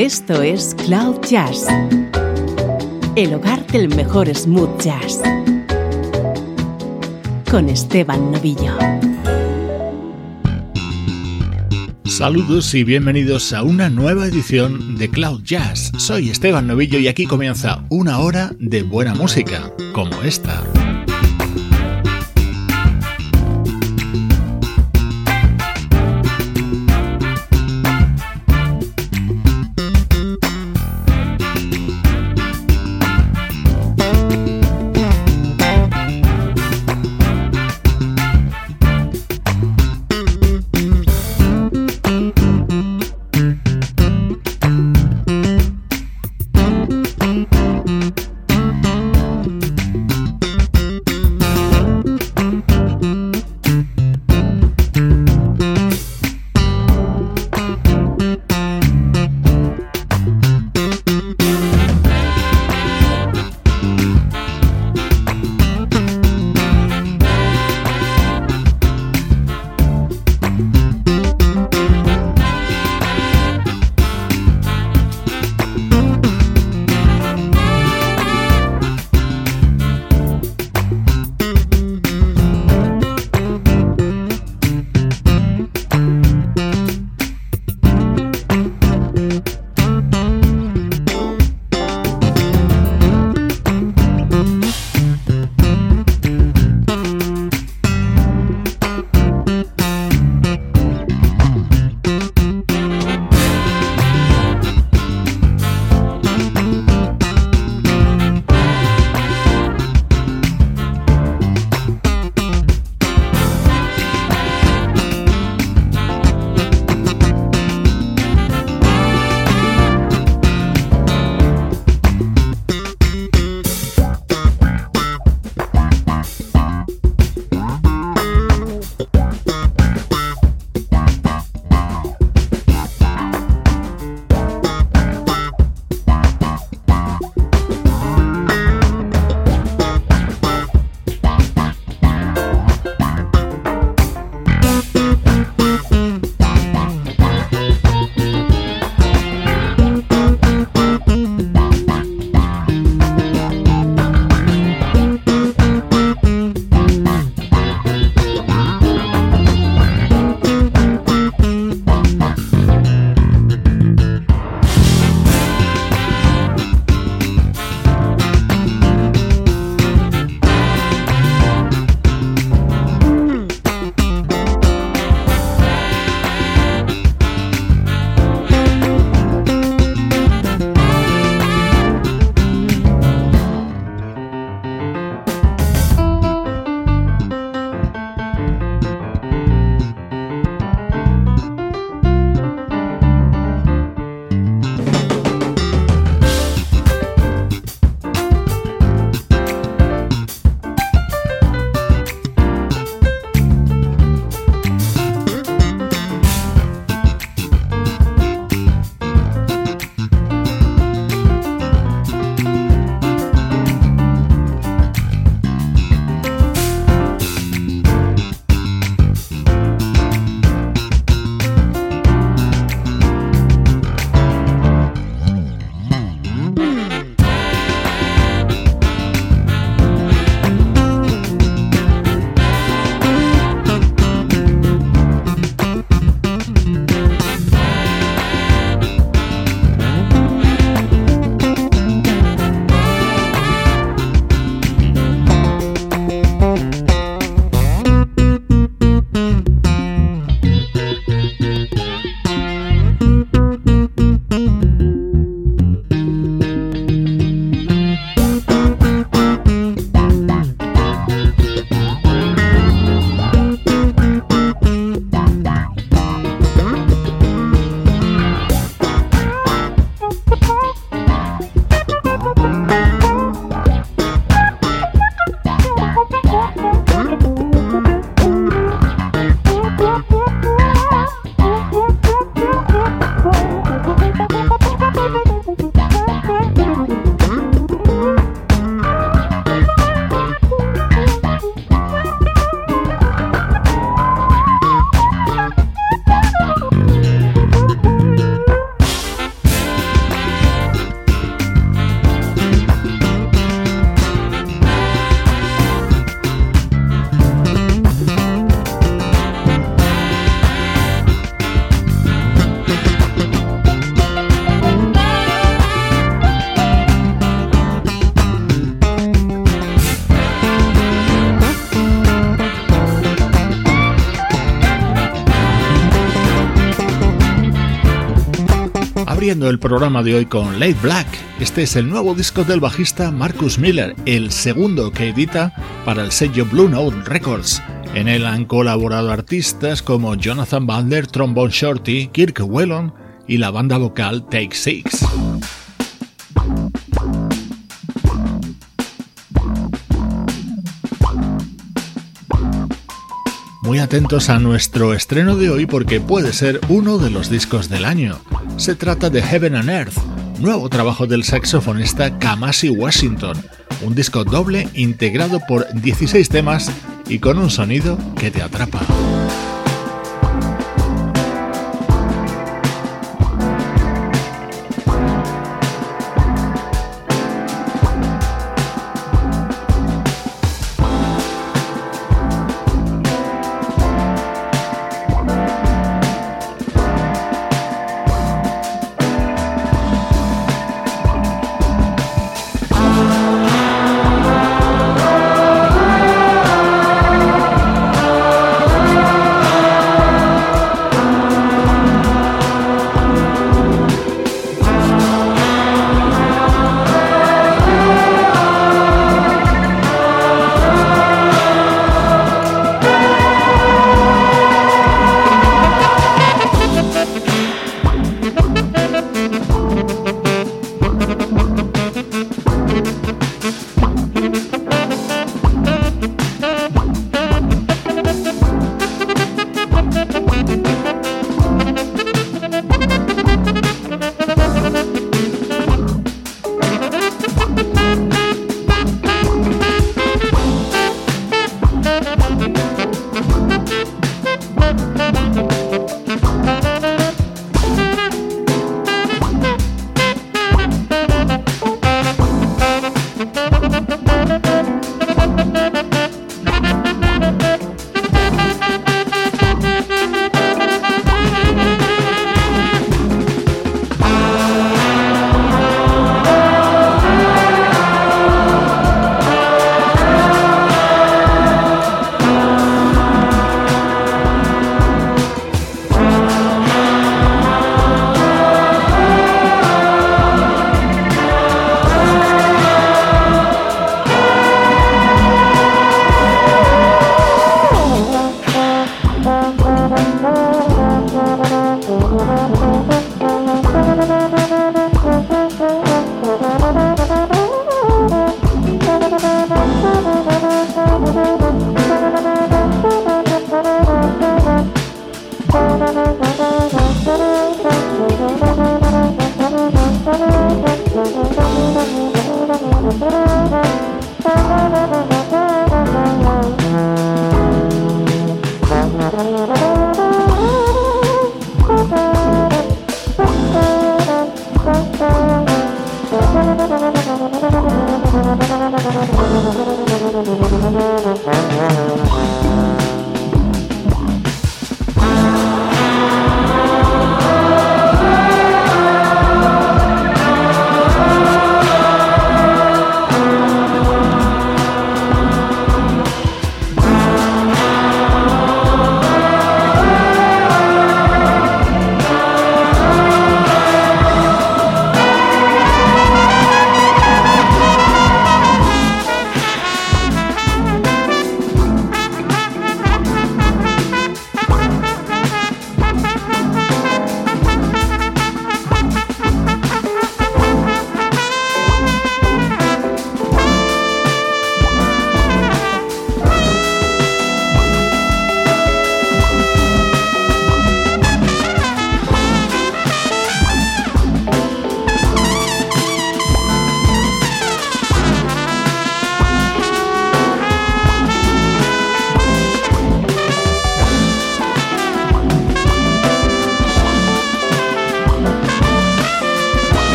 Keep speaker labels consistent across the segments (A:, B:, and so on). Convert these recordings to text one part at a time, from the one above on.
A: Esto es Cloud Jazz, el hogar del mejor smooth jazz, con Esteban Novillo.
B: Saludos y bienvenidos a una nueva edición de Cloud Jazz. Soy Esteban Novillo y aquí comienza una hora de buena música, como esta. El programa de hoy con Late Black. Este es el nuevo disco del bajista Marcus Miller, el segundo que edita para el sello Blue Note Records. En él han colaborado artistas como Jonathan Butler, Trombone Shorty, Kirk Whelan y la banda vocal Take Six. Muy atentos a nuestro estreno de hoy porque puede ser uno de los discos del año. Se trata de Heaven and Earth, nuevo trabajo del saxofonista Kamasi Washington, un disco doble integrado por 16 temas y con un sonido que te atrapa.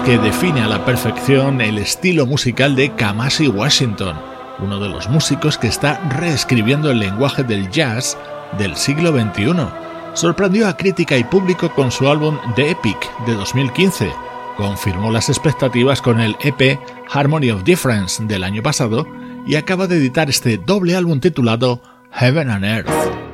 B: Que define a la perfección el estilo musical de Kamasi Washington, uno de los músicos que está reescribiendo el lenguaje del jazz del siglo XXI. Sorprendió a crítica y público con su álbum The Epic de 2015, confirmó las expectativas con el EP Harmony of Difference del año pasado y acaba de editar este doble álbum titulado Heaven and Earth.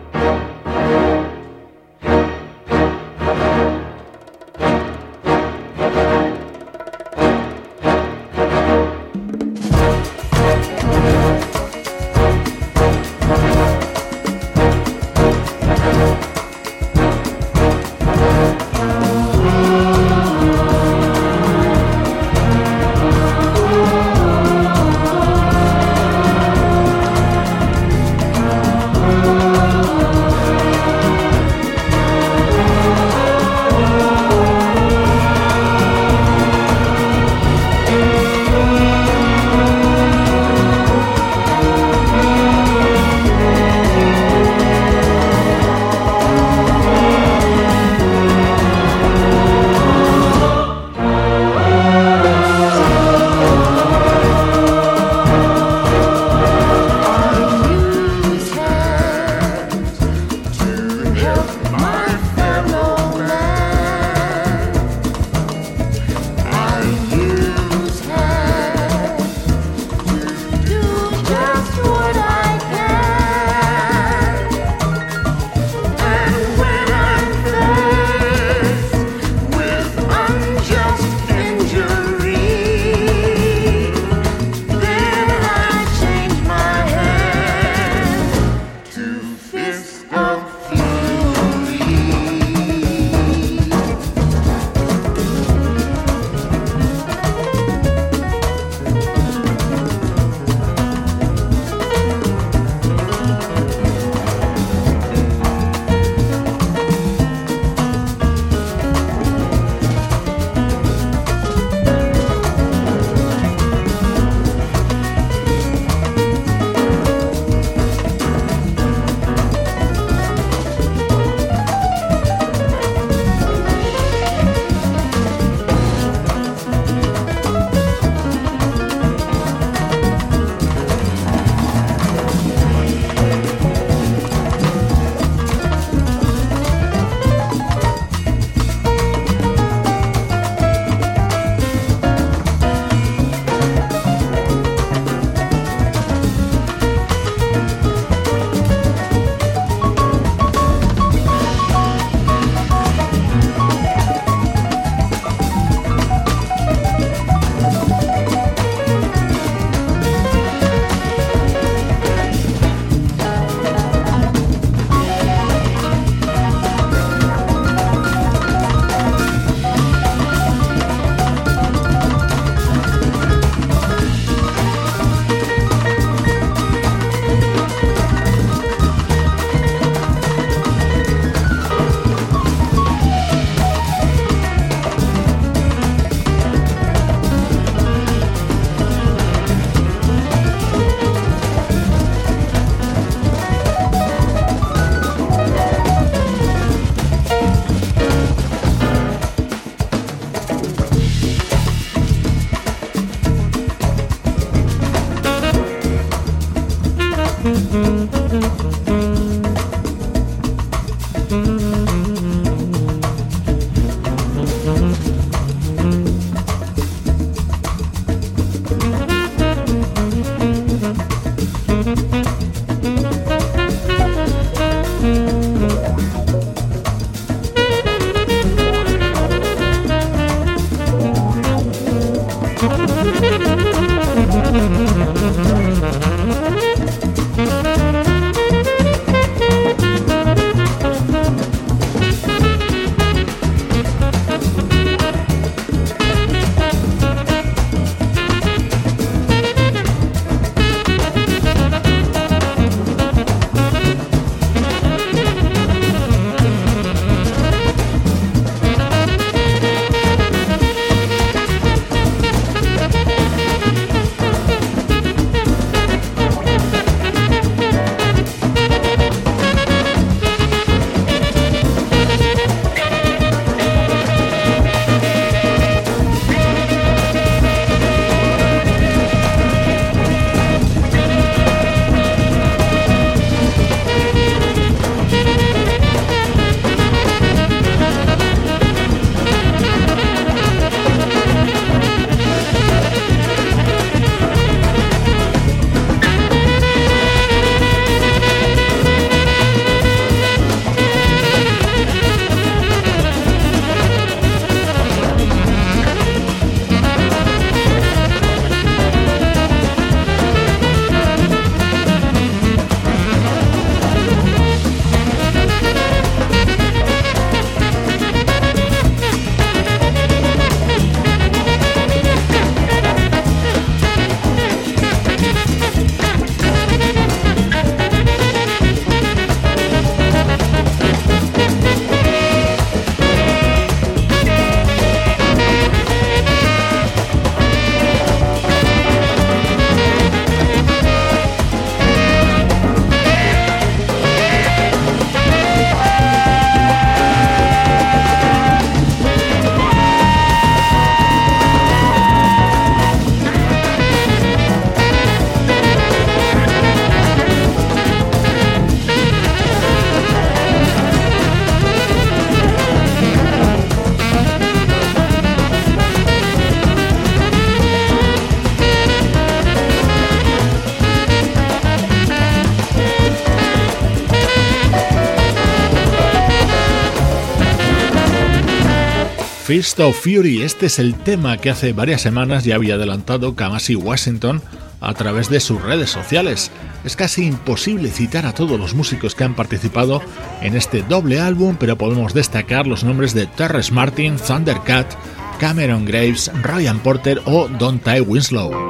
B: Fist of Fury. Este es el tema que hace varias semanas ya había adelantado Kamasi Washington a través de sus redes sociales. Es casi imposible citar a todos los músicos que han participado en este doble álbum, pero podemos destacar los nombres de Terrence Martin, Thundercat, Cameron Graves, Ryan Porter o Don Ty Winslow.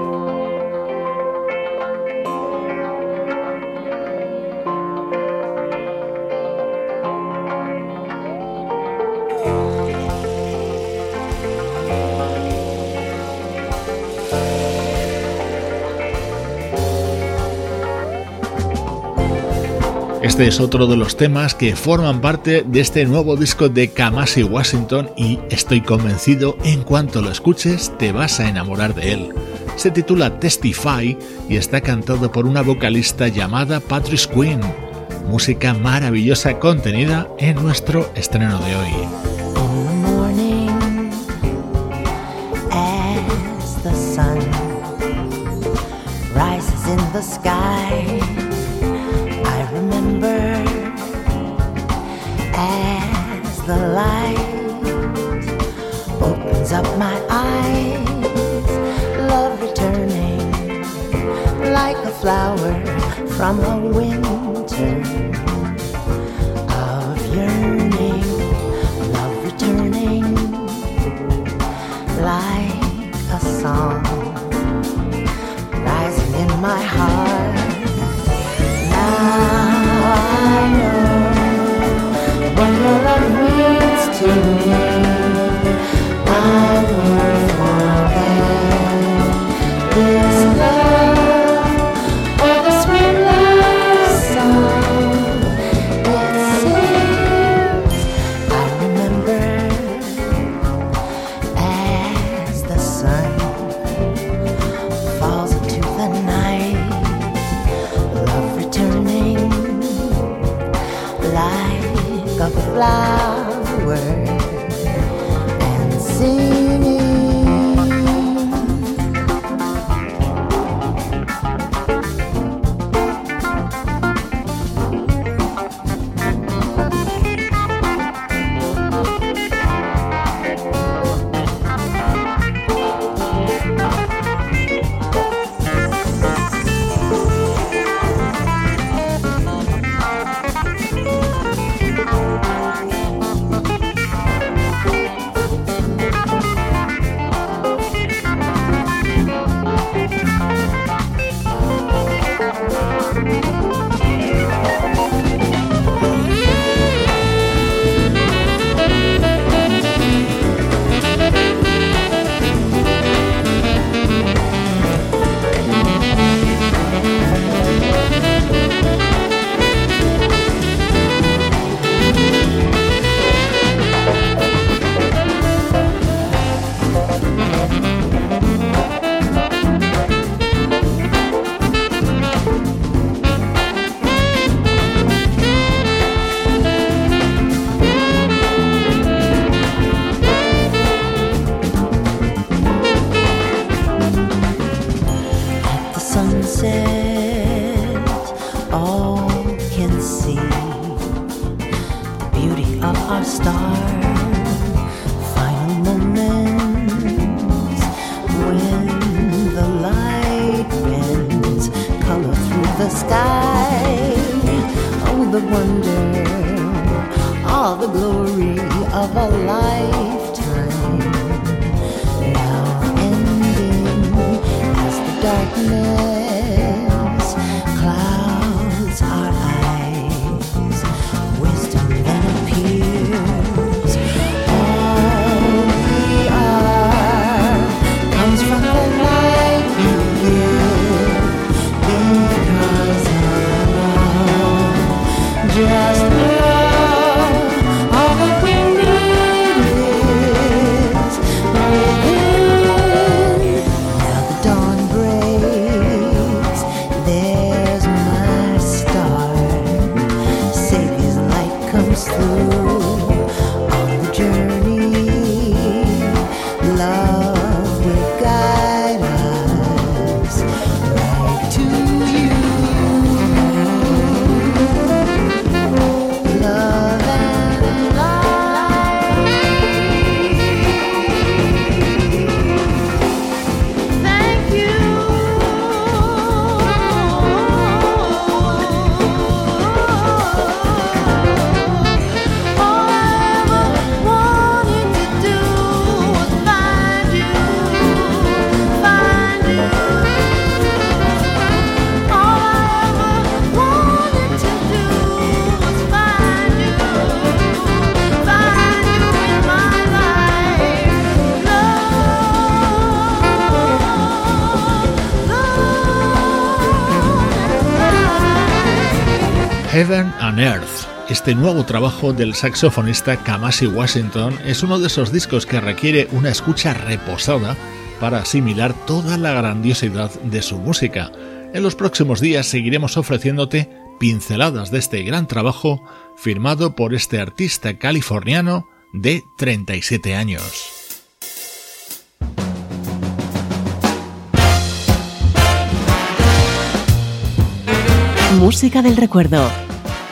B: Este es otro de los temas que forman parte de este nuevo disco de Kamasi Washington y estoy convencido en cuanto lo escuches te vas a enamorar de él. Se titula Testify y está cantado por una vocalista llamada Patrice Quinn. Música maravillosa contenida en nuestro estreno de hoy.
C: Flower from a winter
B: Este nuevo trabajo del saxofonista Kamasi Washington es uno de esos discos que requiere una escucha reposada para asimilar toda la grandiosidad de su música. En los próximos días seguiremos ofreciéndote pinceladas de este gran trabajo firmado por este artista californiano de 37 años.
A: Música del recuerdo,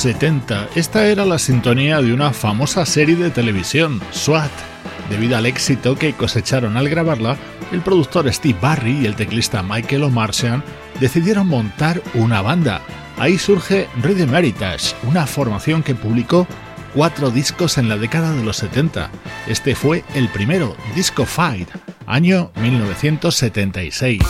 B: 70. Esta era la sintonía de una famosa serie de televisión, SWAT. Debido al éxito que cosecharon al grabarla, el productor Steve Barry y el teclista Michael O'Martian decidieron montar una banda. Ahí surge Rhythm Heritage, una formación que publicó cuatro discos en la década de los 70. Este fue el primero, Disco Fight, año 1976.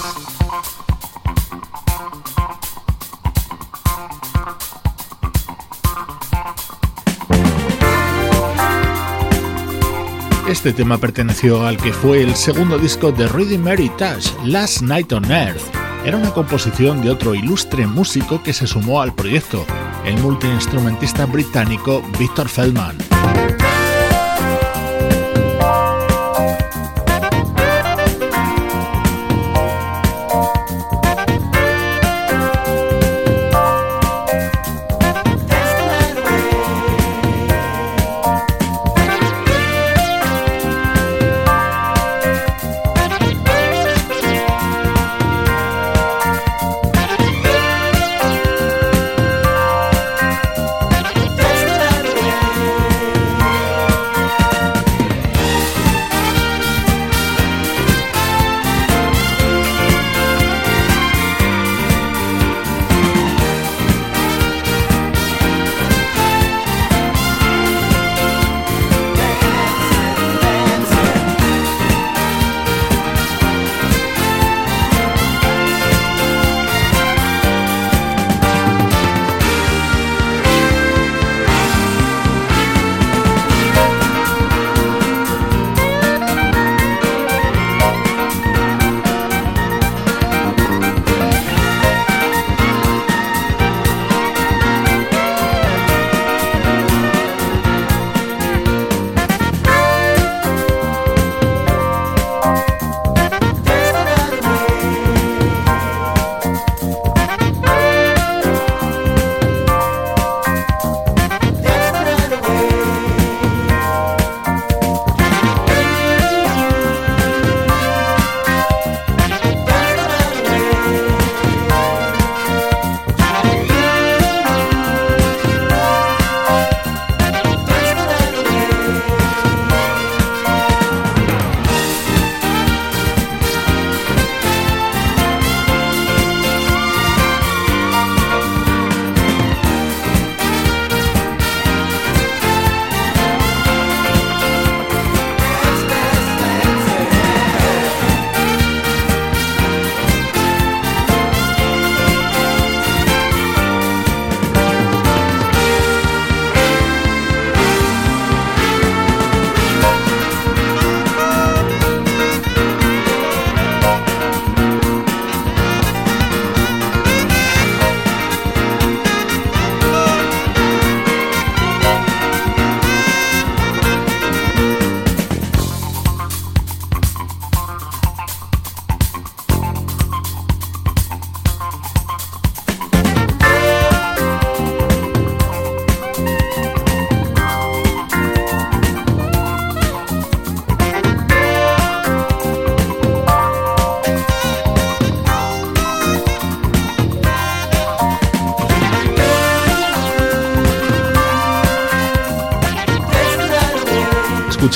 B: Este tema perteneció al que fue el segundo disco de Rhythm Touch, Last Night on Earth. Era una composición de otro ilustre músico que se sumó al proyecto, el multiinstrumentista británico Victor Feldman.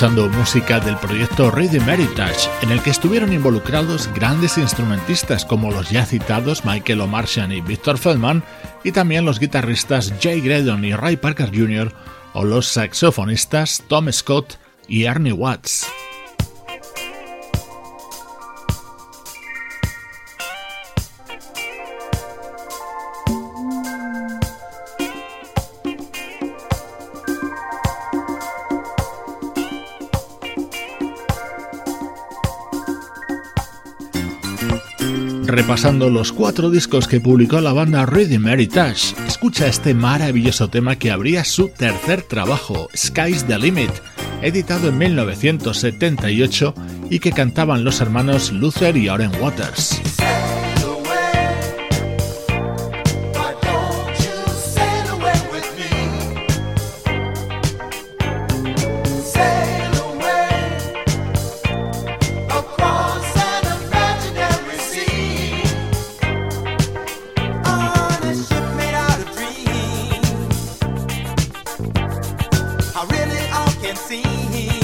D: Escuchando música del proyecto Rhythm Heritage, en el que estuvieron involucrados grandes instrumentistas como los ya citados Michael O'Martian y Victor Feldman, y también los guitarristas Jay Graydon y Ray Parker Jr., o los saxofonistas Tom Scott y Ernie Watts. Repasando los cuatro discos que publicó la banda Rhythm Heritage. Escucha este maravilloso tema que abría su tercer trabajo, Sky's the Limit, editado en 1978 y que cantaban los hermanos Luther y Oren Waters. can see.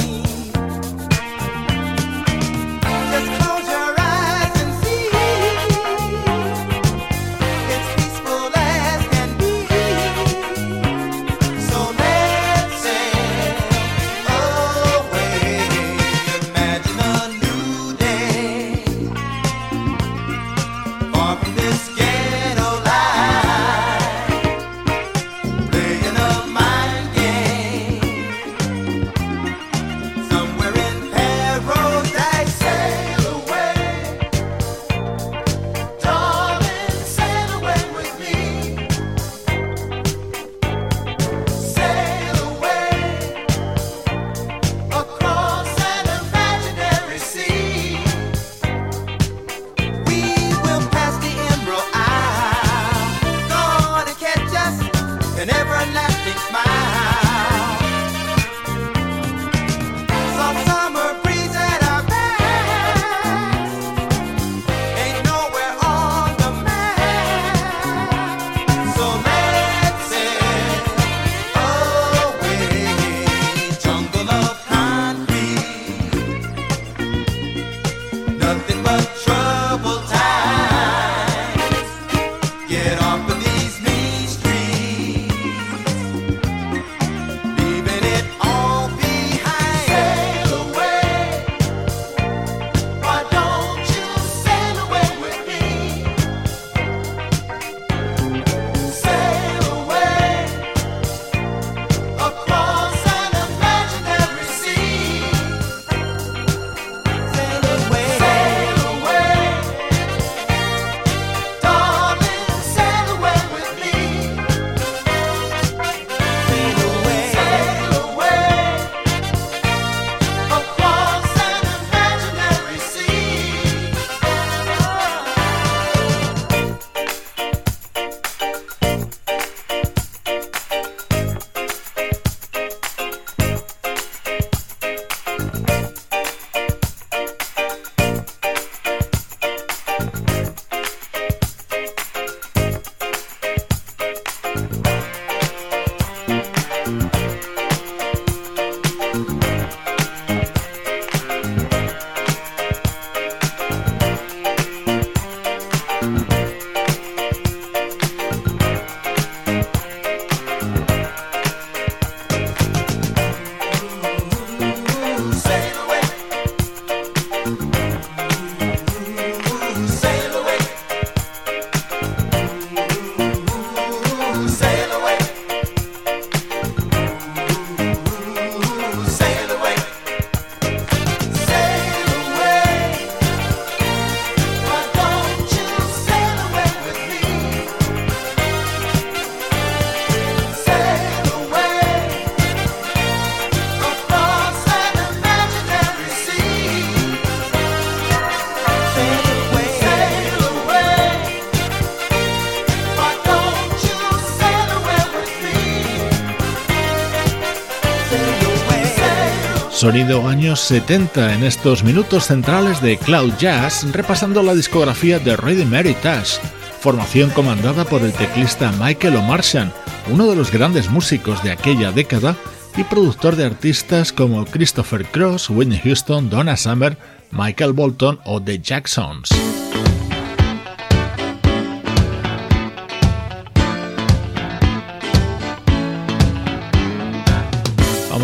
D: Sonido años 70 en estos minutos centrales de Cloud Jazz, repasando la discografía de Mary Heritage, formación comandada por el teclista Michael O'Martian, uno de los grandes músicos de aquella década
B: y productor de artistas como Christopher Cross, Whitney Houston, Donna Summer, Michael Bolton o The Jacksons.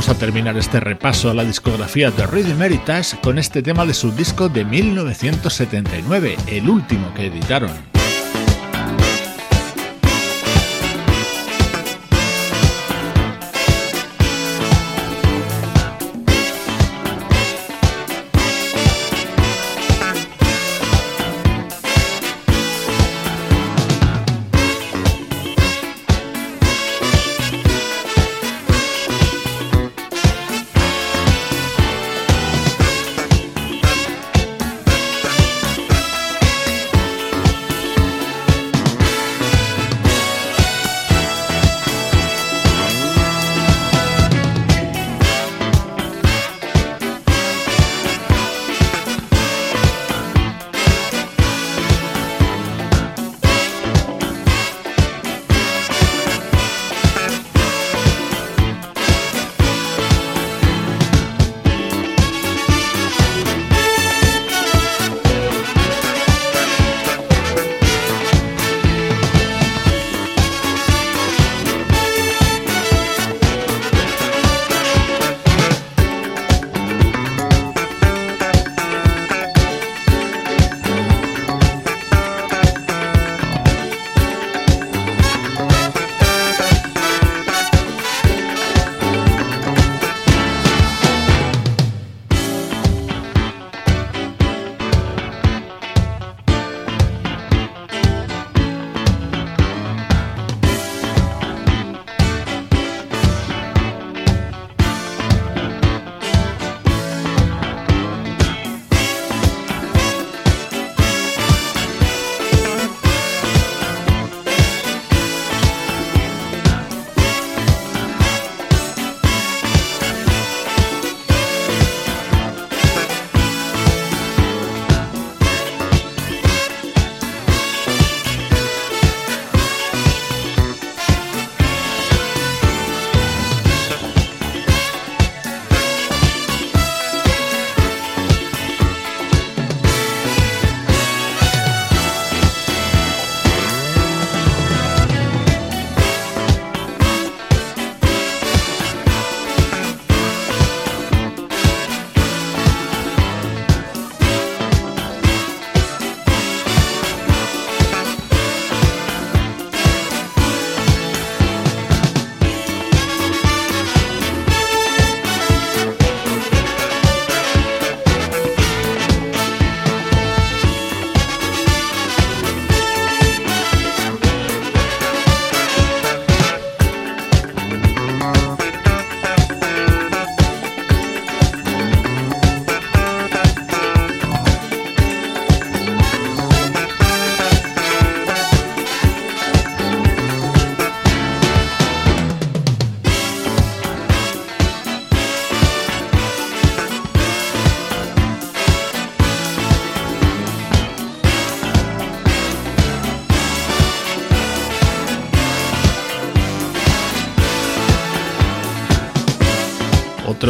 B: Vamos a terminar este repaso a la discografía de Rhythm Heritage con este tema de su disco de 1979, el último que editaron.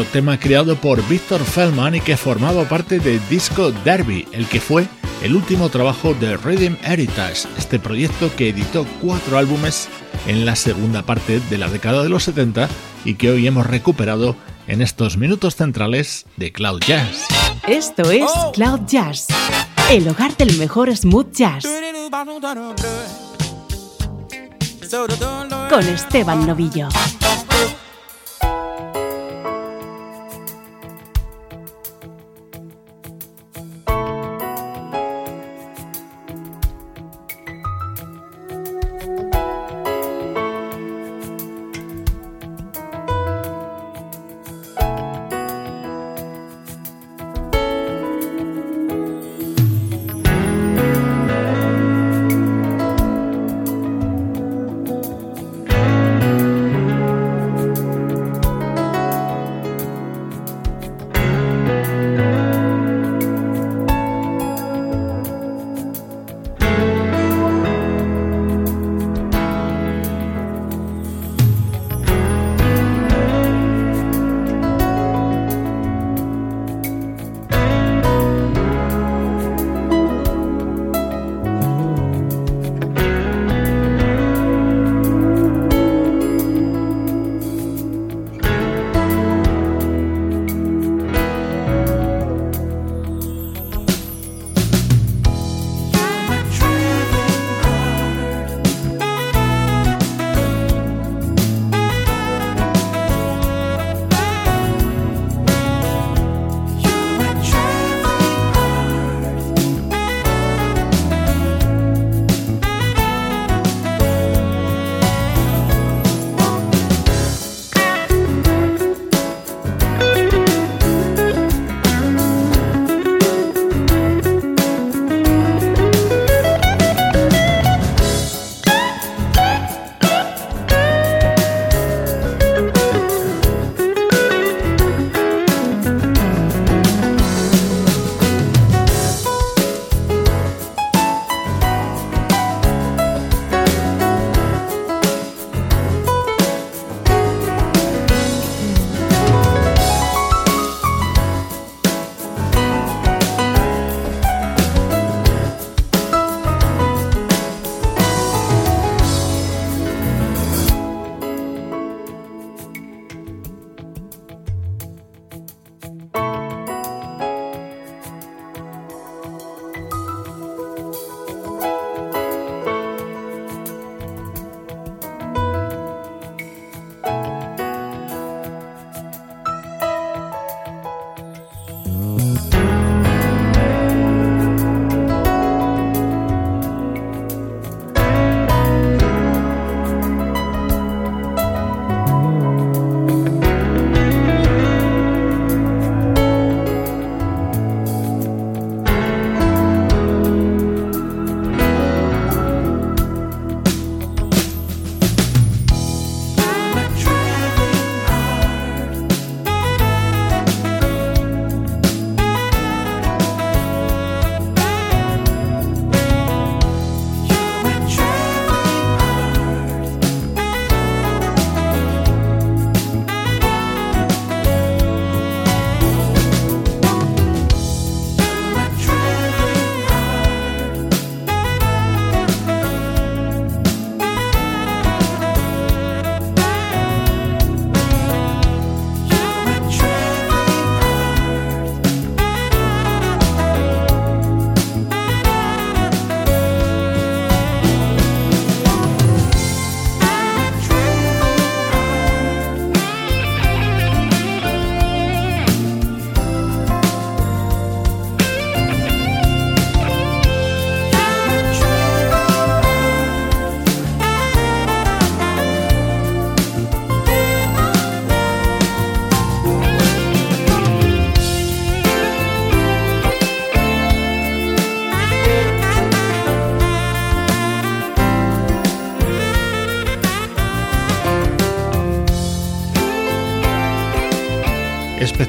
B: Tema creado por Victor Feldman y que formaba parte de Disco Derby, el que fue el último trabajo de Rhythm Heritage, este proyecto que editó cuatro álbumes en la segunda parte de la década de los 70 y que hoy hemos recuperado en estos minutos centrales de Cloud Jazz.
A: Esto es Cloud Jazz, el hogar del mejor smooth jazz. Con Esteban Novillo.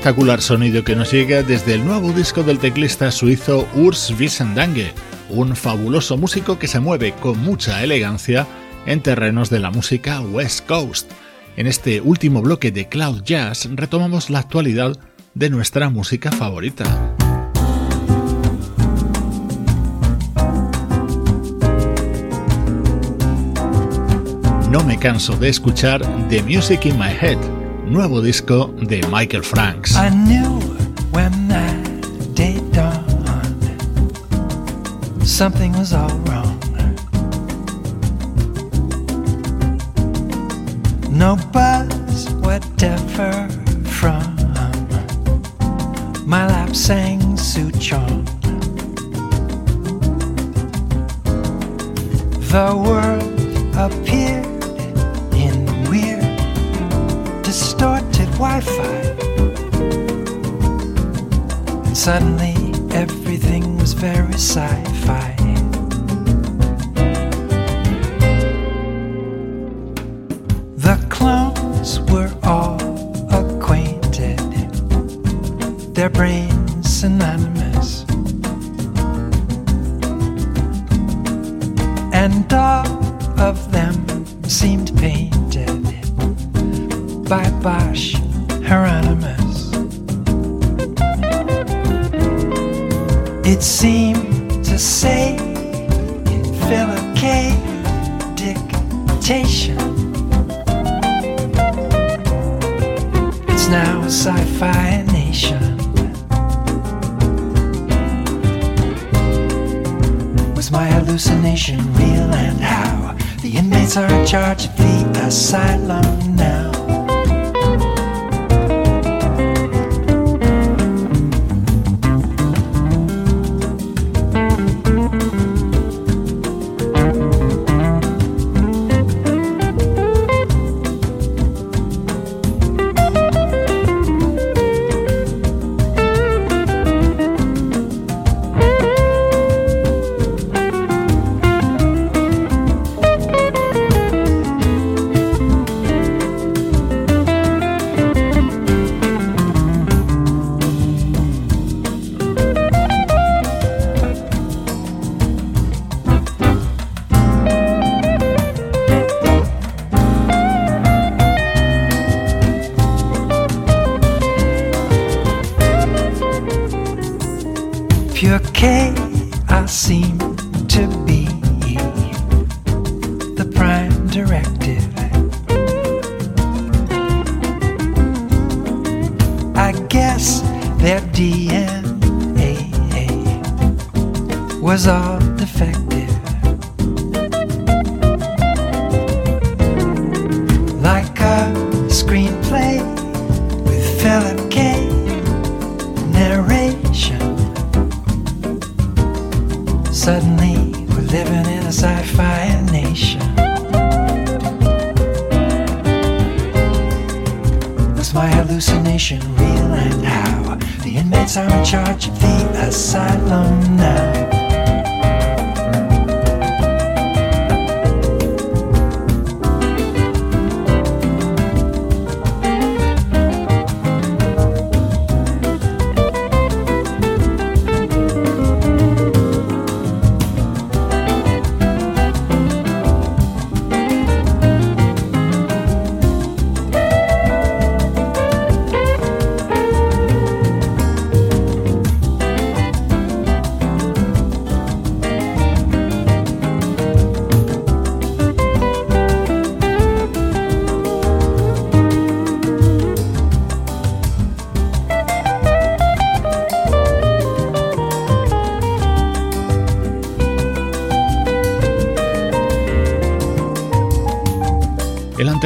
B: Espectacular sonido que nos llega desde el nuevo disco del teclista suizo Urs Wiesendange, un fabuloso músico que se mueve con mucha elegancia en terrenos de la música West Coast. En este último bloque de Cloud Jazz retomamos la actualidad de nuestra música favorita. No me canso de escuchar The Music in My Head, nuevo disco de Michael Franks.
E: I knew when that day dawned, something was all wrong. No buzz, whatever from my lap sang Suchong. The world appeared wildfire. And suddenly everything was very sci fi. okay, I seem to be the prime directive. I guess their DNA was all defective.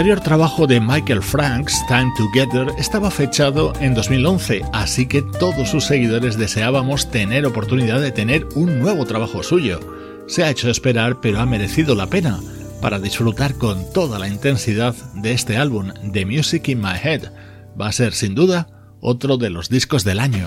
B: Anterior trabajo de Michael Franks, Time Together, estaba fechado en 2011, así que todos sus seguidores deseábamos tener oportunidad de tener un nuevo trabajo suyo. Se ha hecho esperar, pero ha merecido la pena para disfrutar con toda la intensidad de este álbum, The Music in My Head. Va a ser sin duda otro de los discos del año.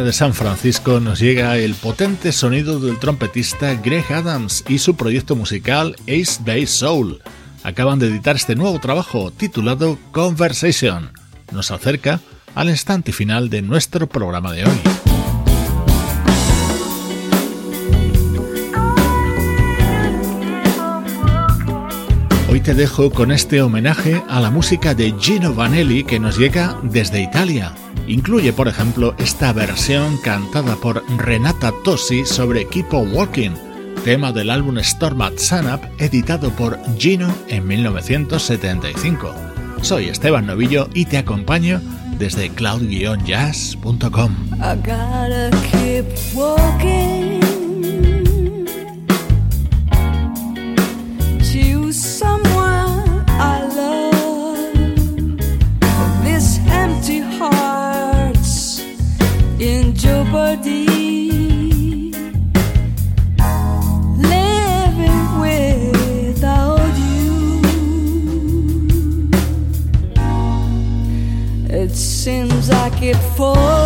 B: De San Francisco nos llega el potente sonido del trompetista Greg Adams y su proyecto musical Ace Bay Soul. Acaban de editar este nuevo trabajo titulado Conversation. Nos acerca al instante final de nuestro programa de hoy. Hoy te dejo con este homenaje a la música de Gino Vanelli que nos llega desde Italia. Incluye, por ejemplo, esta versión cantada por Renata Tosi sobre Keep on Walking, tema del álbum Storm at Sunup editado por Gino en 1975. Soy Esteban Novillo y te acompaño desde cloud-jazz.com.
F: keep falling